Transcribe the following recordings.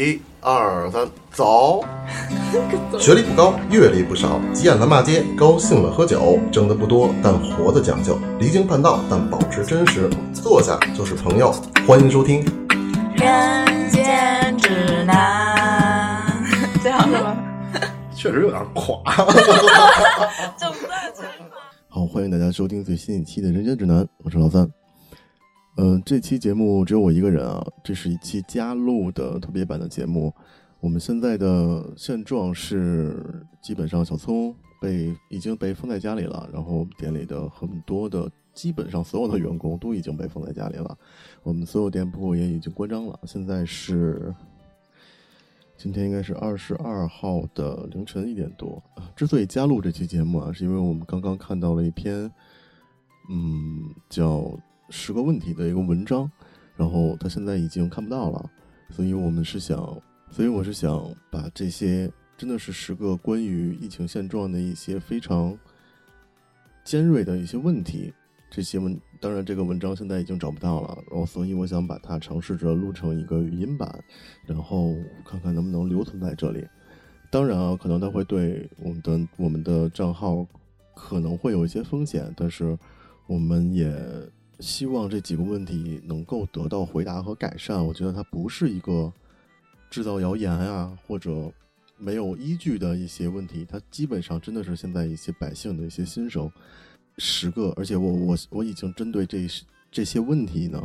一二三，走！学历不高，阅历不少，急眼了骂街，高兴了喝酒，挣的不多，但活的讲究，离经叛道，但保持真实。坐下就是朋友，欢迎收听。人间指南，这样是吗？确实有点垮。整段全好，欢迎大家收听最新一期的《人间指南》，我是老三。嗯、这期节目只有我一个人啊，这是一期加录的特别版的节目。我们现在的现状是，基本上小聪被已经被封在家里了，然后我们店里的很多的基本上所有的员工都已经被封在家里了，我们所有店铺也已经关张了。现在是今天应该是二十二号的凌晨一点多。之所以加录这期节目啊，是因为我们刚刚看到了一篇，嗯，叫“十个问题”的一个文章，然后它现在已经看不到了，所以我们是想，所以我是想把这些真的是十个关于疫情现状的一些非常尖锐的一些问题，这些文当然这个文章现在已经找不到了，然后所以我想把它尝试着录成一个语音版，然后看看能不能留存在这里。当然啊，可能它会对我们的我们的账号可能会有一些风险，但是我们也希望这几个问题能够得到回答和改善。我觉得它不是一个制造谣言啊，或者没有依据的一些问题，它基本上真的是现在一些百姓的一些心声。十个，而且我我我已经针对这这些问题呢，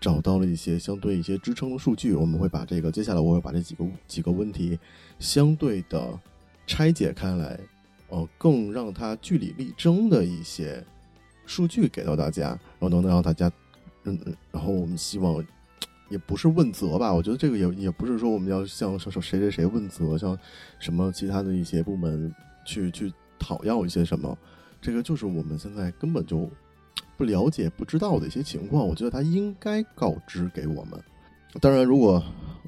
找到了一些相对一些支撑的数据。我们会把这个接下来我会把这几个几个问题相对的拆解开来，呃，更让它据理力争的一些数据给到大家，然后能让大家，嗯，嗯然后我们希望。也不是问责吧，我觉得这个也也不是说我们要向说说谁谁谁问责，像什么其他的一些部门去 去讨要一些什么，这个就是我们现在根本就不了解、不知道的一些情况，我觉得他应该告知给我们。当然，如果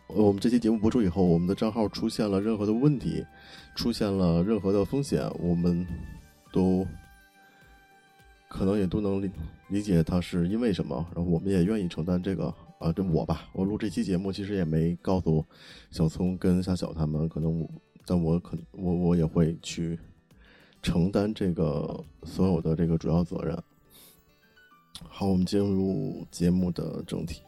我们这期节目播出以后，我们的账号出现了任何的问题，出现了任何的风险，我们都可能也都能理理解他是因为什么，然后我们也愿意承担这个。啊，这我吧，我录这期节目其实也没告诉小聪跟夏小他们，可能我，但我可我我也会去承担这个所有的这个主要责任。好，我们进入节目的正题。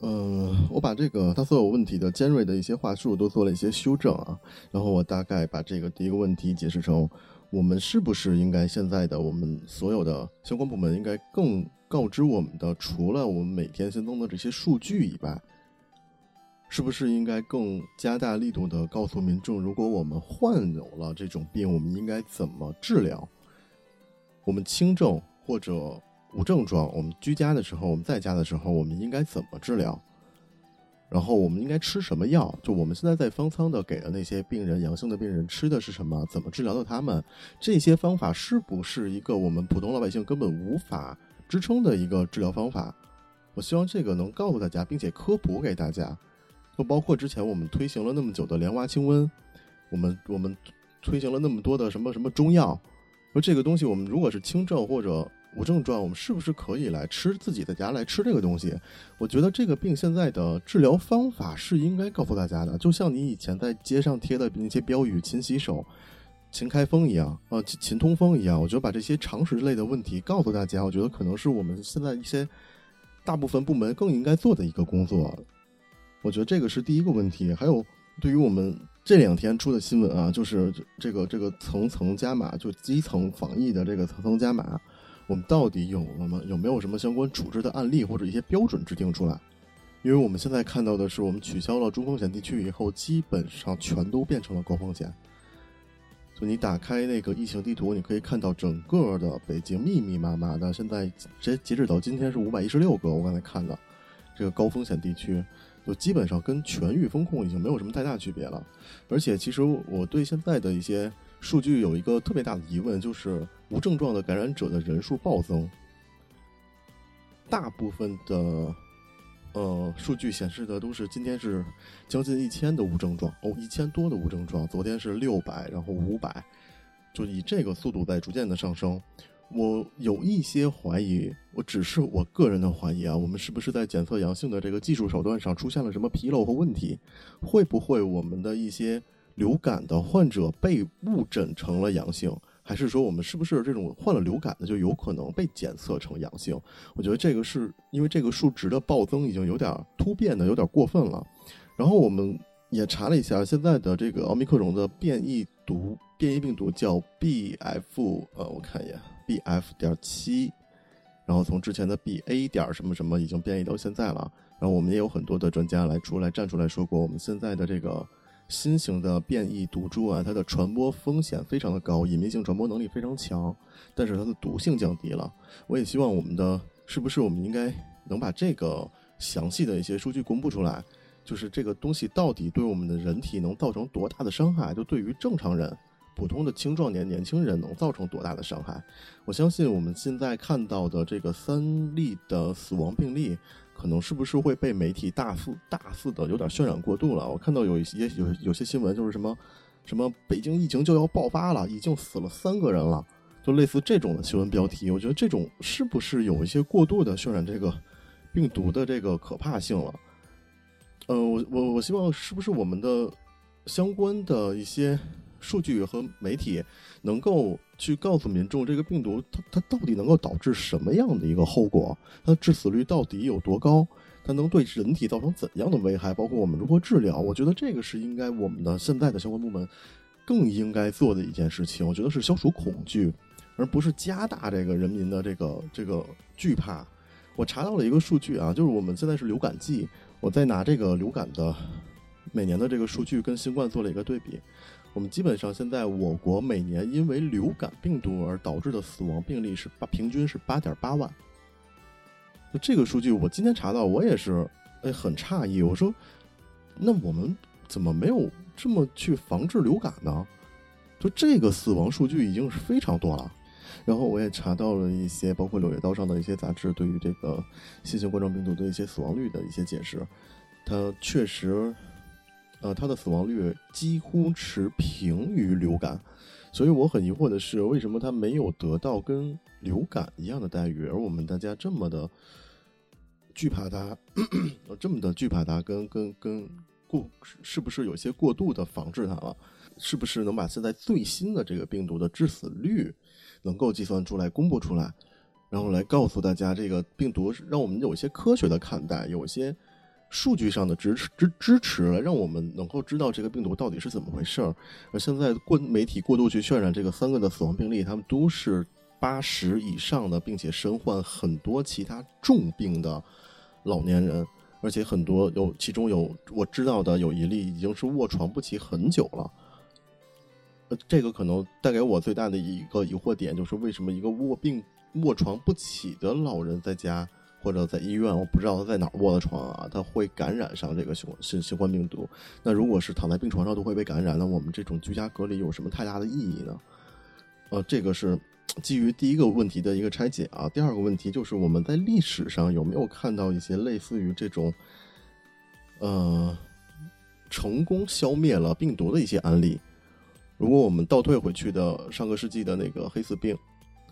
嗯，我把这个他所有问题的尖锐的一些话术都做了一些修正啊，然后我大概把这个第一个问题解释成：我们是不是应该现在的我们所有的相关部门应该更告知我们的，除了我们每天新增的这些数据以外，是不是应该更加大力度的告诉民众，如果我们患有了这种病，我们应该怎么治疗？我们轻症或者无症状，我们居家的时候，我们在家的时候，我们应该怎么治疗？然后我们应该吃什么药？就我们现在在方舱的给的那些病人，阳性的病人吃的是什么？怎么治疗的他们？这些方法是不是一个我们普通老百姓根本无法支撑的一个治疗方法？我希望这个能告诉大家，并且科普给大家。就包括之前我们推行了那么久的莲花清瘟，我们我们推行了那么多的什么什么中药，说这个东西我们如果是轻症或者无症状，我们是不是可以来吃自己在家来吃这个东西？我觉得这个病现在的治疗方法是应该告诉大家的，就像你以前在街上贴的那些标语“勤洗手”、“勤开封”一样，呃，勤勤通风一样。我觉得把这些常识类的问题告诉大家，我觉得可能是我们现在一些大部分部门更应该做的一个工作。我觉得这个是第一个问题。还有，对于我们这两天出的新闻啊，就是这个这个层层加码，就基层防疫的这个层层加码，我们到底有了吗？有没有什么相关处置的案例或者一些标准制定出来？因为我们现在看到的是，我们取消了中风险地区以后，基本上全都变成了高风险。就你打开那个疫情地图，你可以看到整个的北京密密麻麻的，现在截截止到今天是五百一十六个，我刚才看的这个高风险地区。就基本上跟全域风控已经没有什么太大区别了，而且其实我对现在的一些数据有一个特别大的疑问，就是无症状的感染者的人数暴增，大部分的呃数据显示的都是今天是将近一千的无症状哦，一千多的无症状，昨天是六百，然后五百，就以这个速度在逐渐的上升。我有一些怀疑，我只是我个人的怀疑啊，我们是不是在检测阳性的这个技术手段上出现了什么纰漏和问题？会不会我们的一些流感的患者被误诊成了阳性？还是说我们是不是这种患了流感的就有可能被检测成阳性？我觉得这个是因为这个数值的暴增已经有点突变的有点过分了。然后我们也查了一下，现在的这个奥密克戎的变异毒变异病毒叫 BF，呃，我看一眼。B F 点七，然后从之前的 B A 点什么什么已经变异到现在了。然后我们也有很多的专家来出来站出来说过，我们现在的这个新型的变异毒株啊，它的传播风险非常的高，隐秘性传播能力非常强，但是它的毒性降低了。我也希望我们的是不是我们应该能把这个详细的一些数据公布出来，就是这个东西到底对我们的人体能造成多大的伤害？就对于正常人。普通的青壮年年轻人能造成多大的伤害？我相信我们现在看到的这个三例的死亡病例，可能是不是会被媒体大肆大肆的有点渲染过度了？我看到有一些有有些新闻就是什么什么北京疫情就要爆发了，已经死了三个人了，就类似这种的新闻标题。我觉得这种是不是有一些过度的渲染这个病毒的这个可怕性了？呃，我我我希望是不是我们的相关的一些。数据和媒体能够去告诉民众，这个病毒它它到底能够导致什么样的一个后果？它的致死率到底有多高？它能对人体造成怎样的危害？包括我们如何治疗？我觉得这个是应该我们的现在的相关部门更应该做的一件事情。我觉得是消除恐惧，而不是加大这个人民的这个这个惧怕。我查到了一个数据啊，就是我们现在是流感季，我在拿这个流感的每年的这个数据跟新冠做了一个对比。我们基本上现在我国每年因为流感病毒而导致的死亡病例是八，平均是八点八万。那这个数据我今天查到，我也是哎很诧异。我说，那我们怎么没有这么去防治流感呢？就这个死亡数据已经是非常多了。然后我也查到了一些，包括《柳叶刀》上的一些杂志对于这个新型冠状病毒的一些死亡率的一些解释，它确实。呃，它的死亡率几乎持平于流感，所以我很疑惑的是，为什么它没有得到跟流感一样的待遇，而我们大家这么的惧怕它，这么的惧怕它，跟跟跟过，是不是有些过度的防治它了？是不是能把现在最新的这个病毒的致死率能够计算出来、公布出来，然后来告诉大家这个病毒，让我们有些科学的看待，有些。数据上的支持支支持了，让我们能够知道这个病毒到底是怎么回事儿。而现在过媒体过度去渲染这个三个的死亡病例，他们都是八十以上的，并且身患很多其他重病的老年人，而且很多有其中有我知道的有一例已经是卧床不起很久了。呃，这个可能带给我最大的一个疑惑点就是为什么一个卧病卧床不起的老人在家。或者在医院，我不知道他在哪儿卧的床啊，他会感染上这个新新新冠病毒。那如果是躺在病床上都会被感染，那我们这种居家隔离有什么太大的意义呢？呃，这个是基于第一个问题的一个拆解啊。第二个问题就是我们在历史上有没有看到一些类似于这种，呃，成功消灭了病毒的一些案例？如果我们倒退回去的上个世纪的那个黑死病，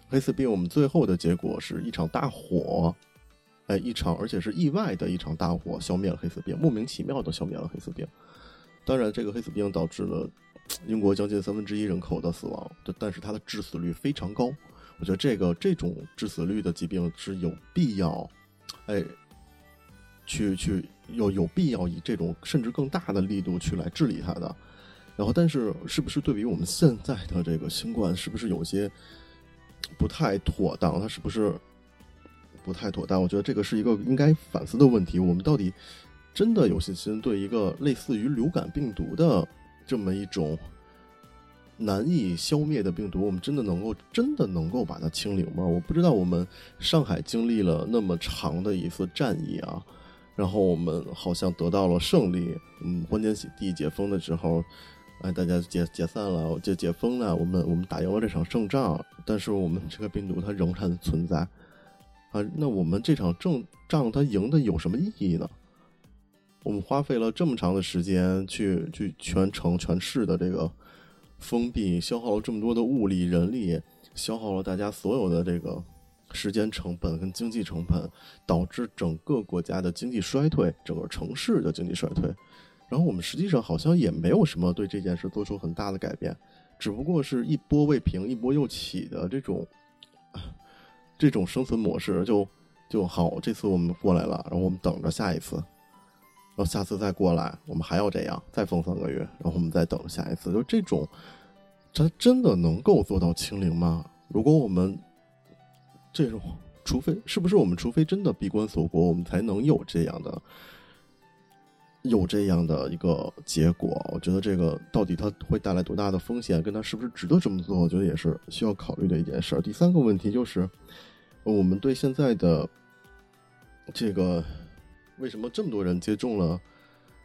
黑死病我们最后的结果是一场大火。哎，一场而且是意外的一场大火，消灭了黑死病，莫名其妙的消灭了黑死病。当然，这个黑死病导致了英国将近三分之一人口的死亡，但是它的致死率非常高。我觉得这个这种致死率的疾病是有必要，哎，去去有有必要以这种甚至更大的力度去来治理它的。然后，但是是不是对比我们现在的这个新冠，是不是有些不太妥当？它是不是？不太妥当，我觉得这个是一个应该反思的问题。我们到底真的有信心对一个类似于流感病毒的这么一种难以消灭的病毒，我们真的能够真的能够把它清零吗？我不知道。我们上海经历了那么长的一次战役啊，然后我们好像得到了胜利，嗯，欢天喜地解封的时候，哎，大家解解散了，解解封了，我们我们打赢了这场胜仗，但是我们这个病毒它仍然存在。啊，那我们这场正仗他赢的有什么意义呢？我们花费了这么长的时间去去全城全市的这个封闭，消耗了这么多的物力人力，消耗了大家所有的这个时间成本跟经济成本，导致整个国家的经济衰退，整个城市的经济衰退。然后我们实际上好像也没有什么对这件事做出很大的改变，只不过是一波未平一波又起的这种这种生存模式，就就好。这次我们过来了，然后我们等着下一次，然后下次再过来，我们还要这样再封三个月，然后我们再等下一次，就这种。它真的能够做到清零吗？如果我们这种，除非是不是我们除非真的闭关锁国，我们才能有这样的有这样的一个结果？我觉得这个到底它会带来多大的风险，跟它是不是值得这么做？我觉得也是需要考虑的一件事。第三个问题就是，我们对现在的这个为什么这么多人接种了？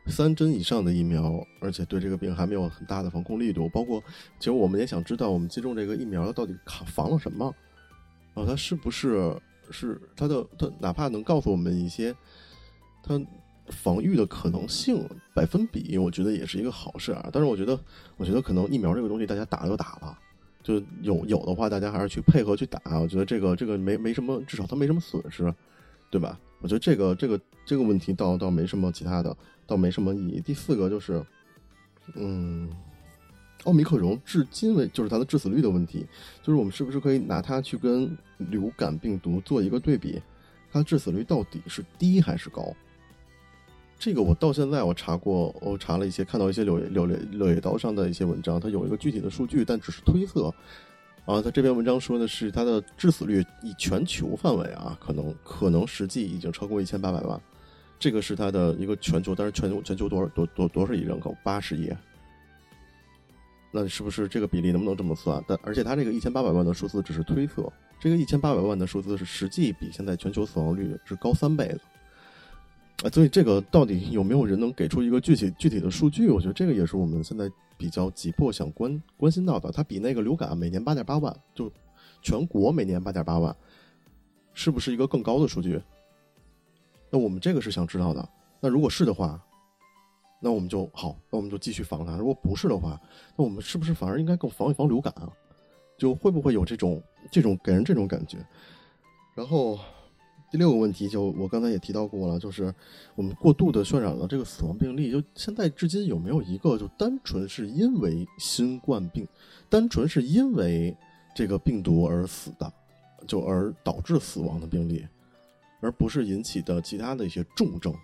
三针以上的疫苗，而且对这个病还没有很大的防控力度。包括，其实我们也想知道，我们接种这个疫苗到底抗防了什么？啊，它是不是是它的它哪怕能告诉我们一些它防御的可能性百分比，我觉得也是一个好事啊。但是我觉得，我觉得可能疫苗这个东西大家打就打了，就有有的话大家还是去配合去打。我觉得这个这个没没什么，至少它没什么损失，对吧？我觉得这个这个这个问题倒倒没什么其他的。倒没什么意义。第四个就是，嗯，奥密克戎至今为就是它的致死率的问题，就是我们是不是可以拿它去跟流感病毒做一个对比，它致死率到底是低还是高？这个我到现在我查过，我查了一些，看到一些柳柳柳柳叶刀上的一些文章，它有一个具体的数据，但只是推测。啊，它这篇文章说的是它的致死率以全球范围啊，可能可能实际已经超过一千八百万。这个是它的一个全球，但是全球全球多少多多多少亿人口？八十亿。那是不是这个比例能不能这么算？但而且它这个一千八百万的数字只是推测，这个一千八百万的数字是实际比现在全球死亡率是高三倍的。啊，所以这个到底有没有人能给出一个具体具体的数据？我觉得这个也是我们现在比较急迫想关关心到的。它比那个流感每年八点八万，就全国每年八点八万，是不是一个更高的数据？那我们这个是想知道的。那如果是的话，那我们就好，那我们就继续防它。如果不是的话，那我们是不是反而应该更防一防流感啊？就会不会有这种这种给人这种感觉？然后第六个问题，就我刚才也提到过了，就是我们过度的渲染了这个死亡病例。就现在至今有没有一个就单纯是因为新冠病，单纯是因为这个病毒而死的，就而导致死亡的病例？而不是引起的其他的一些重症，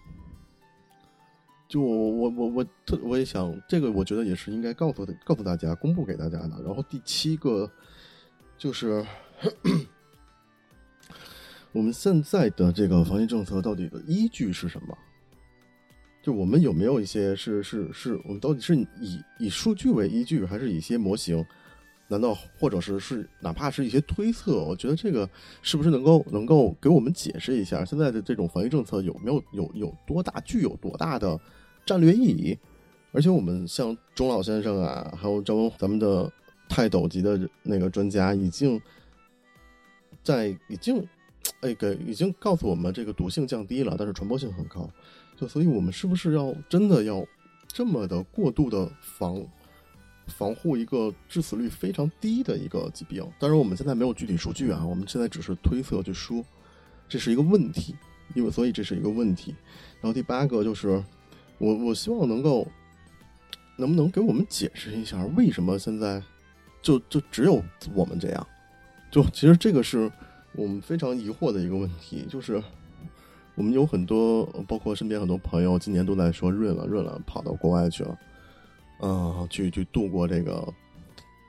就我我我特我也想这个，我觉得也是应该告诉告诉大家，公布给大家的。然后第七个就是我们现在的这个防疫政策到底的依据是什么？就我们有没有一些是是是我们到底是以以数据为依据，还是以一些模型？难道或者是是哪怕是一些推测？我觉得这个是不是能够能够给我们解释一下现在的这种防疫政策有没有有有多大具有多大的战略意义？而且我们像钟老先生啊，还有张咱们的泰斗级的那个专家，已经在已经哎给已经告诉我们这个毒性降低了，但是传播性很高。就所以我们是不是要真的要这么的过度的防？防护一个致死率非常低的一个疾病，当然我们现在没有具体数据啊，我们现在只是推测去说，这是一个问题，因为所以这是一个问题。然后第八个就是，我我希望能够，能不能给我们解释一下，为什么现在就就只有我们这样？就其实这个是我们非常疑惑的一个问题，就是我们有很多，包括身边很多朋友，今年都在说润了润了，跑到国外去了。嗯，去去度过这个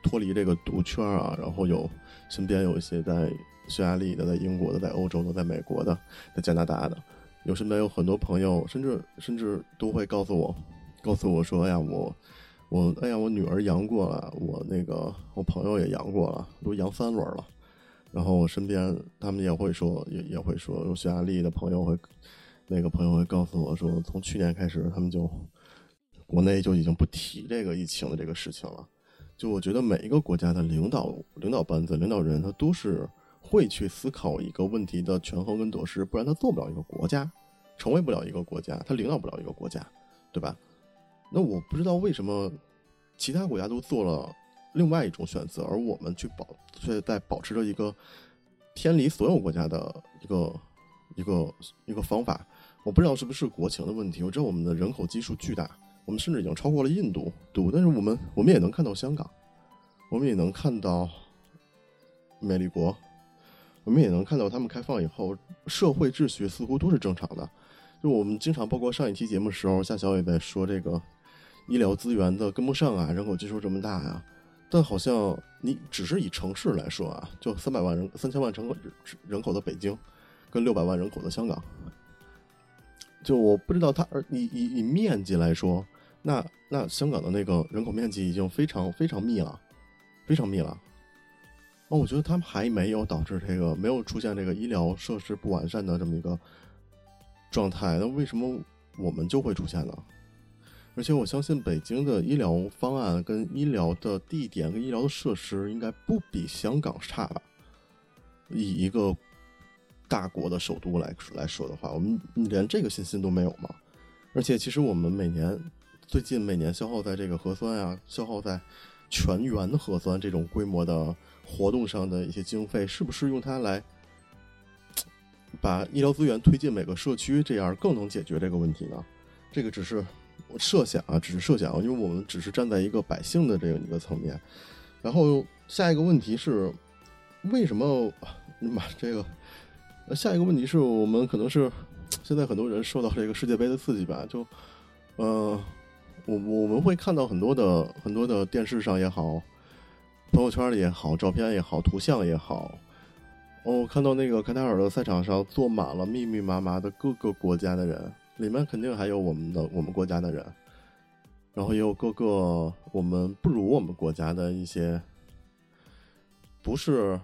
脱离这个毒圈啊，然后有身边有一些在匈牙利的、在英国的、在欧洲的、在美国的、在加拿大的，有身边有很多朋友，甚至甚至都会告诉我，告诉我说：“哎呀，我我哎呀，我女儿阳过了，我那个我朋友也阳过了，都阳三轮了。”然后我身边他们也会说，也也会说，有匈牙利的朋友会那个朋友会告诉我说，从去年开始他们就。国内就已经不提这个疫情的这个事情了，就我觉得每一个国家的领导、领导班子、领导人，他都是会去思考一个问题的权衡跟得失，不然他做不了一个国家，成为不了一个国家，他领导不了一个国家，对吧？那我不知道为什么其他国家都做了另外一种选择，而我们去保却在保持着一个偏离所有国家的一个一个一个方法。我不知道是不是国情的问题，我知道我们的人口基数巨大，我们甚至已经超过了印度，对，但是我们我们也能看到香港，我们也能看到美利国，我们也能看到他们开放以后社会秩序似乎都是正常的。就我们经常包括上一期节目的时候，夏小也在说这个医疗资源的跟不上啊，人口基数这么大呀。但好像你只是以城市来说啊，就三百万人、三千万人口人口的北京，跟六百万人口的香港，就我不知道它，以以以面积来说，那那香港的那个人口面积已经非常非常密了，非常密了。哦，我觉得他们还没有导致这个没有出现这个医疗设施不完善的这么一个。状态，那为什么我们就会出现呢？而且我相信北京的医疗方案、跟医疗的地点、跟医疗的设施应该不比香港差吧？以一个大国的首都来来说的话，我们连这个信心都没有吗？而且，其实我们每年最近每年消耗在这个核酸啊，消耗在全员核酸这种规模的活动上的一些经费，是不是用它来？把医疗资源推进每个社区，这样更能解决这个问题呢？这个只是设想啊，只是设想，因为我们只是站在一个百姓的这样一个层面。然后下一个问题是，为什么？你妈，这个下一个问题是我们可能是现在很多人受到这个世界杯的刺激吧？就呃，我我们会看到很多的很多的电视上也好，朋友圈里也好，照片也好，图像也好。哦看到那个卡塔尔的赛场上坐满了密密麻麻的各个国家的人，里面肯定还有我们的我们国家的人，然后也有各个我们不如我们国家的一些，不是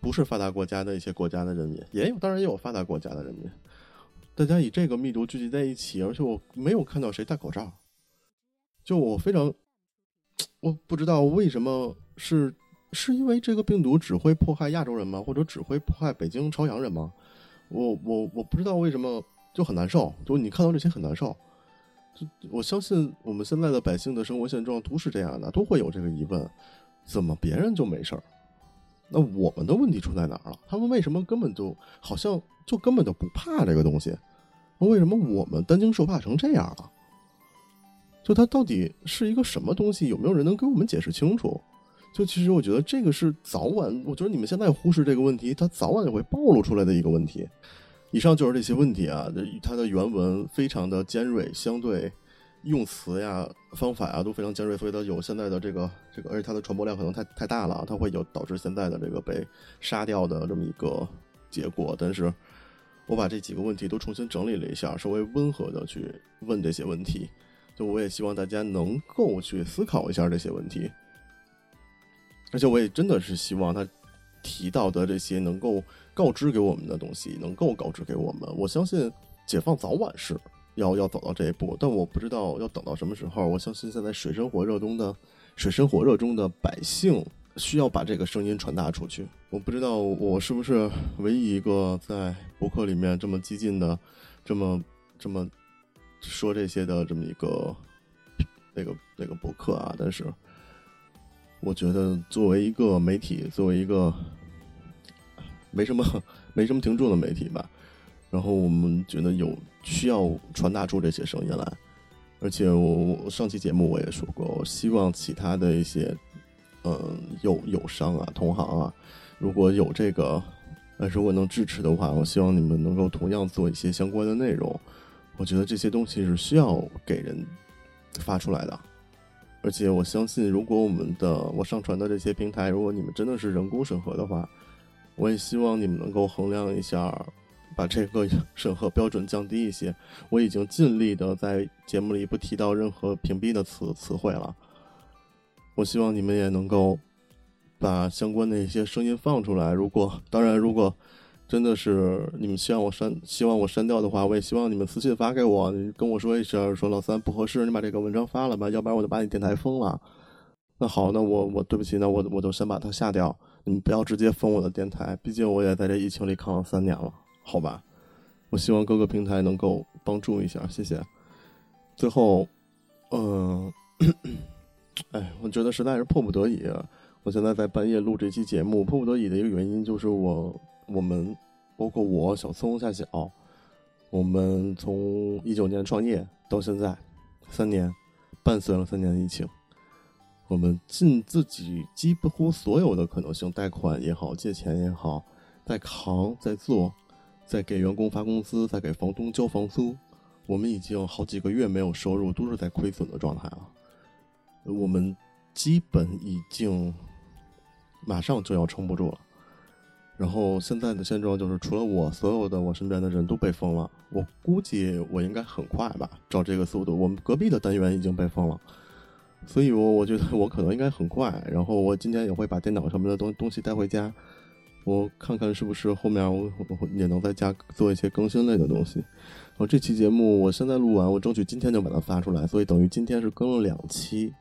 不是发达国家的一些国家的人民，也有当然也有发达国家的人民，大家以这个密度聚集在一起，而且我没有看到谁戴口罩，就我非常，我不知道为什么是。是因为这个病毒只会迫害亚洲人吗？或者只会迫害北京朝阳人吗？我我我不知道为什么就很难受，就你看到这些很难受。就我相信我们现在的百姓的生活现状都是这样的，都会有这个疑问：怎么别人就没事儿？那我们的问题出在哪儿了？他们为什么根本就好像就根本就不怕这个东西？那为什么我们担惊受怕成这样了？就它到底是一个什么东西？有没有人能给我们解释清楚？就其实我觉得这个是早晚，我觉得你们现在忽视这个问题，它早晚也会暴露出来的一个问题。以上就是这些问题啊，它的原文非常的尖锐，相对用词呀、方法呀都非常尖锐，所以它有现在的这个这个，而且它的传播量可能太太大了，它会有导致现在的这个被杀掉的这么一个结果。但是我把这几个问题都重新整理了一下，稍微温和的去问这些问题，就我也希望大家能够去思考一下这些问题。而且我也真的是希望他提到的这些能够告知给我们的东西，能够告知给我们。我相信解放早晚是要要走到这一步，但我不知道要等到什么时候。我相信现在水深火热中的水深火热中的百姓需要把这个声音传达出去。我不知道我是不是唯一一个在博客里面这么激进的、这么这么说这些的这么一个那个那个博客啊，但是。我觉得作为一个媒体，作为一个没什么 没什么听众的媒体吧，然后我们觉得有需要传达出这些声音来，而且我我上期节目我也说过，我希望其他的一些嗯友友商啊、同行啊，如果有这个，呃，如果能支持的话，我希望你们能够同样做一些相关的内容。我觉得这些东西是需要给人发出来的。而且我相信，如果我们的我上传的这些平台，如果你们真的是人工审核的话，我也希望你们能够衡量一下，把这个审核标准降低一些。我已经尽力的在节目里不提到任何屏蔽的词词汇了。我希望你们也能够把相关的一些声音放出来。如果当然，如果真的是你们希望我删，希望我删掉的话，我也希望你们私信发给我，你跟我说一声，说老三不合适，你把这个文章发了吧，要不然我就把你电台封了。那好，那我我对不起，那我我就先把它下掉，你不要直接封我的电台，毕竟我也在这疫情里扛了三年了，好吧？我希望各个平台能够帮助一下，谢谢。最后，嗯，哎，我觉得实在是迫不得已。我现在在半夜录这期节目，迫不得已的一个原因就是我我们包括我小聪夏小，我们从一九年创业到现在三年，伴随了三年的疫情，我们尽自己几乎所有的可能性，贷款也好，借钱也好，在扛，在做，在给员工发工资，在给房东交房租，我们已经好几个月没有收入，都是在亏损的状态了。我们基本已经马上就要撑不住了。然后现在的现状就是，除了我，所有的我身边的人都被封了。我估计我应该很快吧，照这个速度，我们隔壁的单元已经被封了，所以我我觉得我可能应该很快。然后我今天也会把电脑上面的东东西带回家，我看看是不是后面我我也能在家做一些更新类的东西。然后这期节目我现在录完，我争取今天就把它发出来，所以等于今天是更了两期。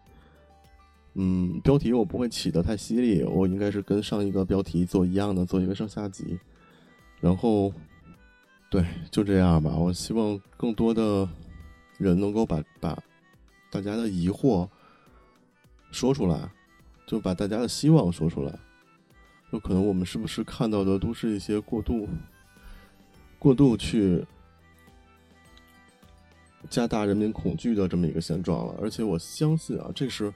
嗯，标题我不会起的太犀利，我应该是跟上一个标题做一样的，做一个上下集。然后，对，就这样吧。我希望更多的人能够把把大家的疑惑说出来，就把大家的希望说出来。有可能我们是不是看到的都是一些过度、过度去加大人民恐惧的这么一个现状了？而且我相信啊，这是。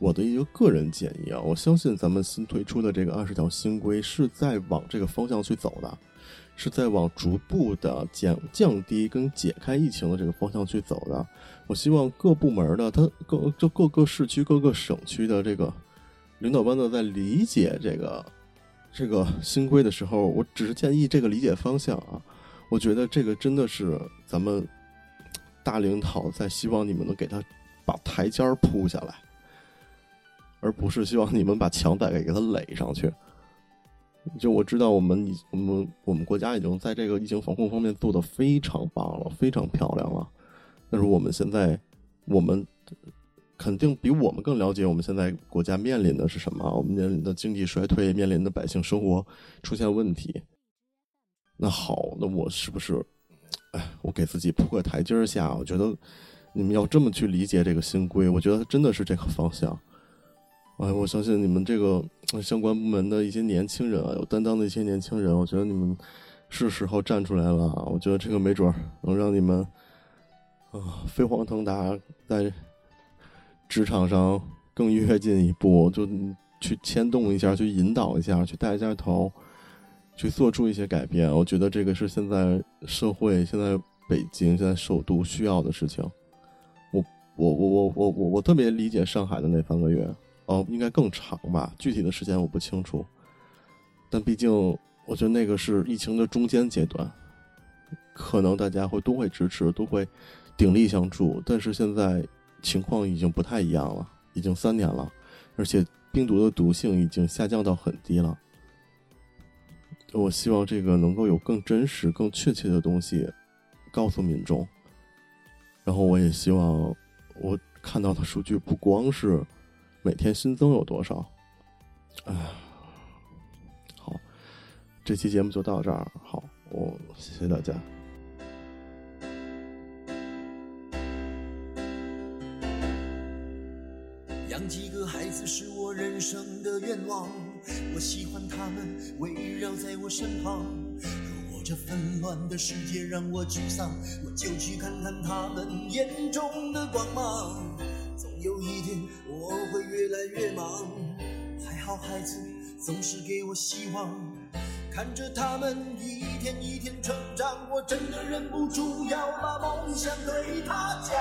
我的一个个人建议啊，我相信咱们新推出的这个二十条新规是在往这个方向去走的，是在往逐步的降降低跟解开疫情的这个方向去走的。我希望各部门的他各就各个市区、各个省区的这个领导班子在理解这个这个新规的时候，我只是建议这个理解方向啊。我觉得这个真的是咱们大领导在希望你们能给他把台阶铺下来。而不是希望你们把墙再给给他垒上去。就我知道，我们已我们我们国家已经在这个疫情防控方面做得非常棒了，非常漂亮了。但是我们现在，我们肯定比我们更了解我们现在国家面临的是什么。我们面临的经济衰退，面临的百姓生活出现问题。那好，那我是不是，哎，我给自己铺个台阶下？我觉得你们要这么去理解这个新规，我觉得真的是这个方向。哎，我相信你们这个相关部门的一些年轻人啊，有担当的一些年轻人，我觉得你们是时候站出来了。我觉得这个没准能让你们啊飞黄腾达，在职场上更跃进一步，就去牵动一下，去引导一下，去带一下头，去做出一些改变。我觉得这个是现在社会、现在北京、现在首都需要的事情。我我我我我我我特别理解上海的那三个月。哦，应该更长吧，具体的时间我不清楚。但毕竟，我觉得那个是疫情的中间阶段，可能大家会都会支持，都会鼎力相助。但是现在情况已经不太一样了，已经三年了，而且病毒的毒性已经下降到很低了。我希望这个能够有更真实、更确切的东西告诉民众。然后我也希望我看到的数据不光是。每天新增有多少？哎，好，这期节目就到这儿。好，我谢谢大家。养几个孩子是我人生的愿望，我喜欢他们围绕在我身旁。如果这纷乱的世界让我沮丧，我就去看看他们眼中的光芒。有一天我会越来越忙，还好孩子总是给我希望，看着他们一天一天成长，我真的忍不住要把梦想对他讲，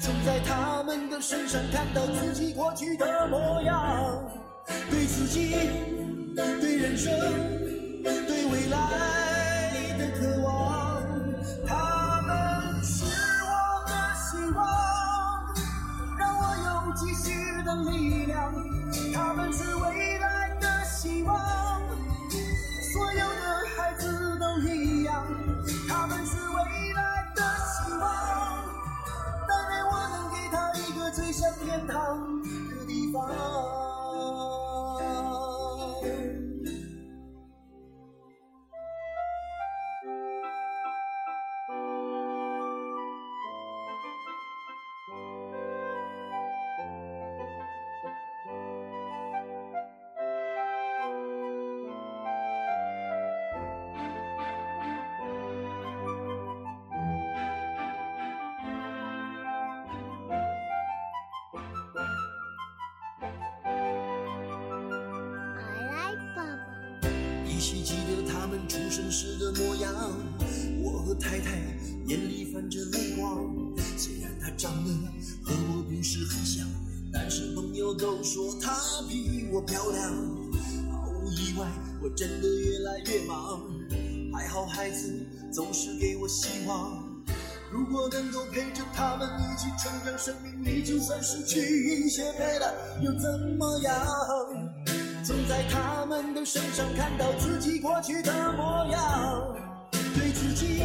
总在他们的身上看到自己过去的模样，对自己，对人生，对未来。的力量，他们是未来的希望。所有的孩子都一样，他们是未来的希望。但愿我能给他一个最像天堂的地方。稀记得他们出生时的模样。我和太太眼里泛着泪光，虽然她长得和我不是很像，但是朋友都说她比我漂亮。毫无意外，我真的越来越忙，还好孩子总是给我希望。如果能够陪着他们一起成长，生命里就算失去一些陪了，又怎么样？总在他们身上看到自己过去的模样，对自己、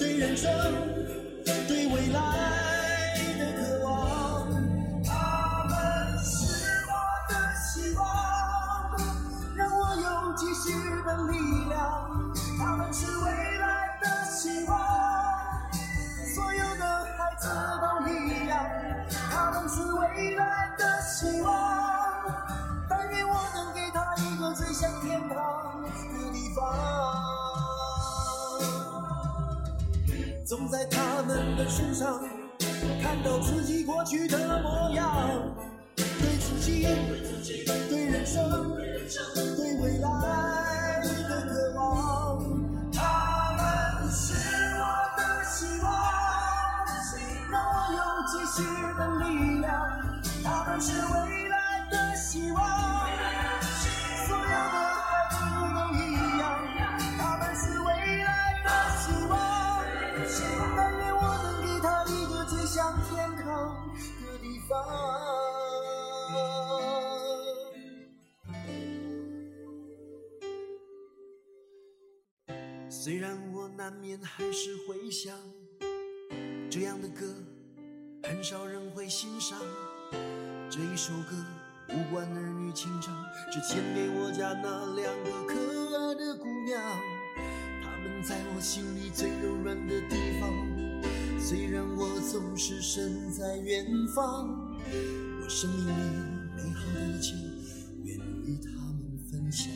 对人生、对未来。虽然我难免还是会想，这样的歌很少人会欣赏。这一首歌无关儿女情长，只献给我家那两个可爱的姑娘。她们在我心里最柔软的地方，虽然我总是身在远方，我生命里美好的一切愿与她们分享。